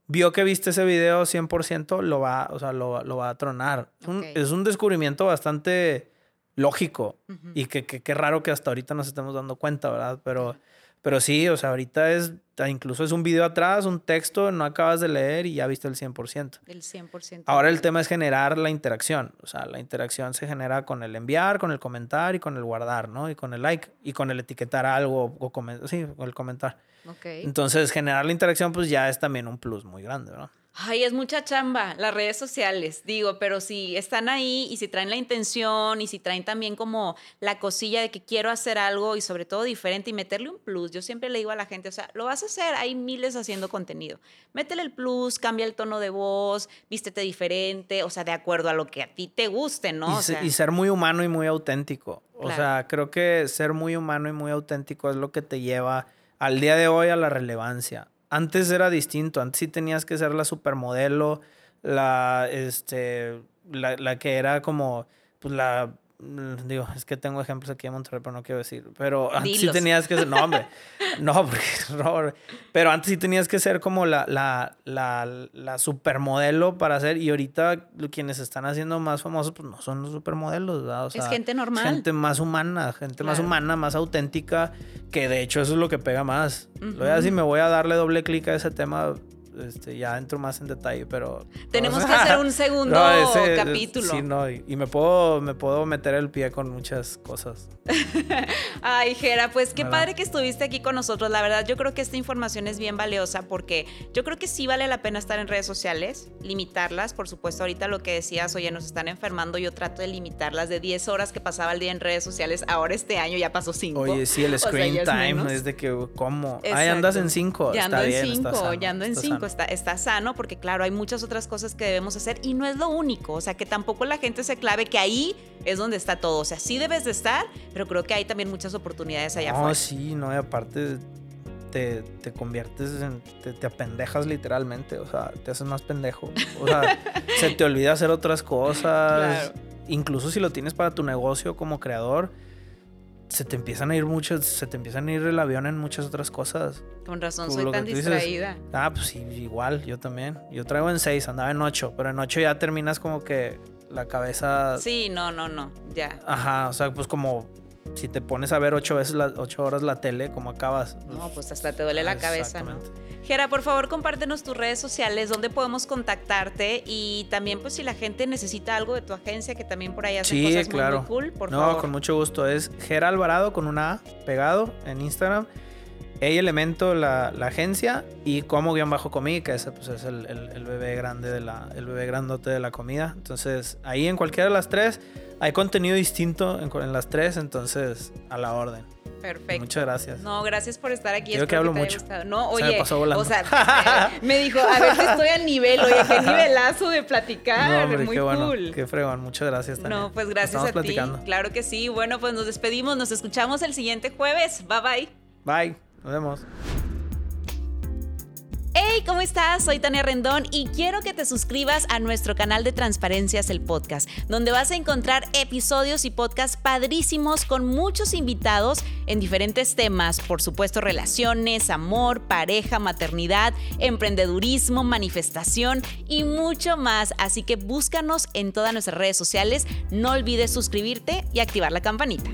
vio que viste ese video 100%, lo va, o sea, lo, va a tronar. Es un, descubrimiento bastante lógico y que, que, raro que hasta ahorita nos estemos dando cuenta, ¿verdad? Pero, pero sí, o sea, ahorita es, incluso es un video atrás, un texto, no acabas de leer y ya viste el 100%. El 100%. Ahora el tema es generar la interacción. O sea, la interacción se genera con el enviar, con el comentar y con el guardar, ¿no? Y con el like y con el etiquetar algo o comentar, sí, con el comentar. Entonces, generar la interacción, pues ya es también un plus muy grande, ¿no? Ay, es mucha chamba, las redes sociales, digo, pero si están ahí y si traen la intención y si traen también como la cosilla de que quiero hacer algo y sobre todo diferente y meterle un plus, yo siempre le digo a la gente, o sea, lo vas a hacer, hay miles haciendo contenido, métele el plus, cambia el tono de voz, vístete diferente, o sea, de acuerdo a lo que a ti te guste, ¿no? Y, ser muy humano y muy auténtico, o sea, creo que ser muy humano y muy auténtico es lo que te lleva al día de hoy a la relevancia. Antes era distinto, antes sí tenías que ser la supermodelo, la, este, la, que era como, pues la, digo, es que tengo ejemplos aquí en Monterrey, pero no quiero decir. Pero antes sí tenías que ser, no, hombre, no, porque, pero antes sí tenías que ser como la, la, la, la supermodelo para hacer, y ahorita quienes están haciendo más famosos, pues no son los supermodelos, ¿verdad? O sea, es gente normal. Gente más humana, gente más humana, más auténtica, que de hecho eso es lo que pega más. Lo voy a decir, me voy a darle doble clic a ese tema este, ya entro más en detalle, pero... Tenemos que hacer un segundo capítulo. Sí, no, y, me, puedo, me puedo meter el pie con muchas cosas. Ay, Jera, pues qué padre que estuviste aquí con nosotros. La verdad, yo creo que esta información es bien valiosa porque yo creo que sí vale la pena estar en redes sociales, limitarlas. Por supuesto, ahorita lo que decías, oye, nos están enfermando, yo trato de limitarlas. De 10 horas que pasaba el día en redes sociales, ahora este año ya pasó 5. Oye, sí, el screen time es, de que, ¿cómo? Ay, andas en 5. Ya ando en 5, ya ando en 5 está, sano, porque claro, hay muchas otras cosas que debemos hacer y no es lo único, o sea, que tampoco la gente se clave que ahí es donde está todo, o sea, sí debes de estar, pero creo que hay también muchas oportunidades allá afuera. No, sí, no, y aparte te, te conviertes en, te, apendejas literalmente, o sea, te haces más pendejo, o sea, se te olvida hacer otras cosas, incluso si lo tienes para tu negocio como creador se te empiezan a ir muchos, se te empiezan a ir el avión en muchas otras cosas. Con razón, soy tan distraída. ah, pues sí, igual, yo también. Yo traigo en seis, andaba en ocho, pero en ocho ya terminas como que la cabeza. Sí, no, no, no, ya. Ajá, o sea, pues como si te pones a ver ocho veces las ocho horas la tele, ¿cómo acabas? No, pues hasta te duele la cabeza, ¿no? Gera, por favor, compártenos tus redes sociales, donde podemos contactarte y también, pues, si la gente necesita algo de tu agencia, que también por ahí hacen cosas muy, cool, por no, con mucho gusto. Es Gera Alvarado con una A pegado en Instagram. Ey Elemento, la, agencia, y como guion bajo comida, que ese pues, es el, bebé grande de la, el bebé grandote de la comida. Entonces, ahí en cualquiera de las tres hay contenido distinto en, las tres, entonces a la orden. Perfecto. Muchas gracias. No, gracias por estar aquí. Creo que hablo mucho. No, oye, me o sea, me dijo, a ver si estoy al nivel, oye, qué nivelazo de platicar, no, hombre, muy qué cool. qué fregón, muchas gracias también. No, pues gracias a ti. Claro que sí. Bueno, pues nos despedimos, nos escuchamos el siguiente jueves. Bye bye. Bye. Nos vemos. Hey, ¿cómo estás? Soy Tania Rendón y quiero que te suscribas a nuestro canal de Transparencias el Podcast, donde vas a encontrar episodios y podcasts padrísimos con muchos invitados en diferentes temas, por supuesto relaciones, amor, pareja, maternidad, emprendedurismo, manifestación y mucho más. Así que búscanos en todas nuestras redes sociales, no olvides suscribirte y activar la campanita.